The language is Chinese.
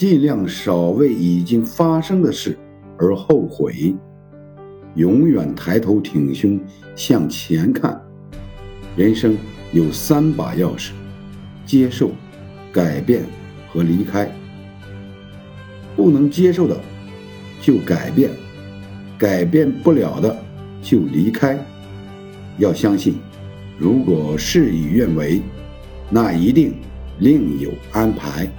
尽量少为已经发生的事而后悔。永远抬头挺胸向前看。人生有三把钥匙接受改变和离开。不能接受的就改变改变不了的就离开。要相信如果事与愿违那一定另有安排。